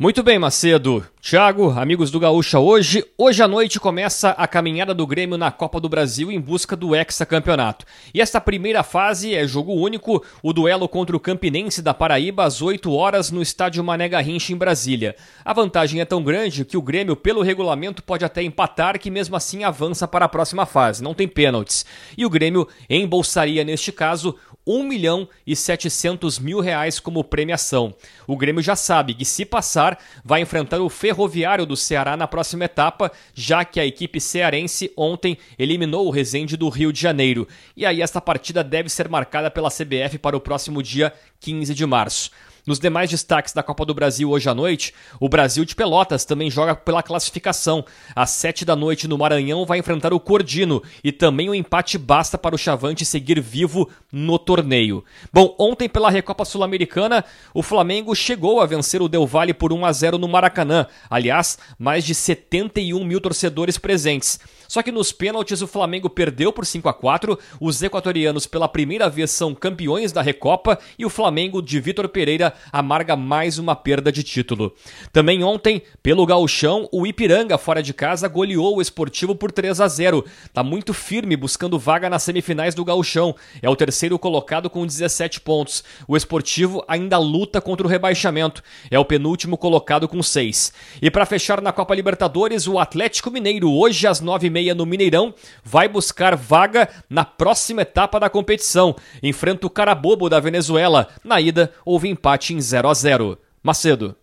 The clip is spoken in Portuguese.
Muito bem, Macedo. Thiago, amigos do Gaúcha, hoje, hoje à noite começa a caminhada do Grêmio na Copa do Brasil em busca do hexacampeonato. E esta primeira fase é jogo único, o duelo contra o Campinense da Paraíba às 8 horas no estádio Mané Garrincha em Brasília. A vantagem é tão grande que o Grêmio, pelo regulamento, pode até empatar, que mesmo assim avança para a próxima fase, não tem pênaltis. E o Grêmio embolsaria, neste caso, 1 milhão e 700 mil reais como premiação. O Grêmio já sabe que se passar, vai enfrentar o Ferroviário do Ceará na próxima etapa, já que a equipe cearense ontem eliminou o Resende do Rio de Janeiro. E aí esta partida deve ser marcada pela CBF para o próximo dia 15 de março. Nos demais destaques da Copa do Brasil hoje à noite, o Brasil de Pelotas também joga pela classificação. Às sete da noite no Maranhão vai enfrentar o Cordino e também o empate basta para o Chavante seguir vivo no torneio. Bom, ontem pela Recopa Sul-Americana, o Flamengo chegou a vencer o Del Valle por 1 a 0 no Maracanã. Aliás, mais de 71 mil torcedores presentes. Só que nos pênaltis o Flamengo perdeu por 5 a 4 os equatorianos pela primeira vez são campeões da Recopa e o Flamengo de Vitor Pereira amarga mais uma perda de título. Também ontem, pelo gauchão, o Ipiranga fora de casa goleou o Esportivo por 3 a 0 Tá muito firme buscando vaga nas semifinais do gauchão. É o terceiro colocado com 17 pontos. O Esportivo ainda luta contra o rebaixamento. É o penúltimo colocado com 6. E para fechar na Copa Libertadores, o Atlético Mineiro, hoje às 9h30 meia no Mineirão, vai buscar vaga na próxima etapa da competição. Enfrenta o Carabobo da Venezuela. Na ida, houve empate em 0 a 0 Macedo.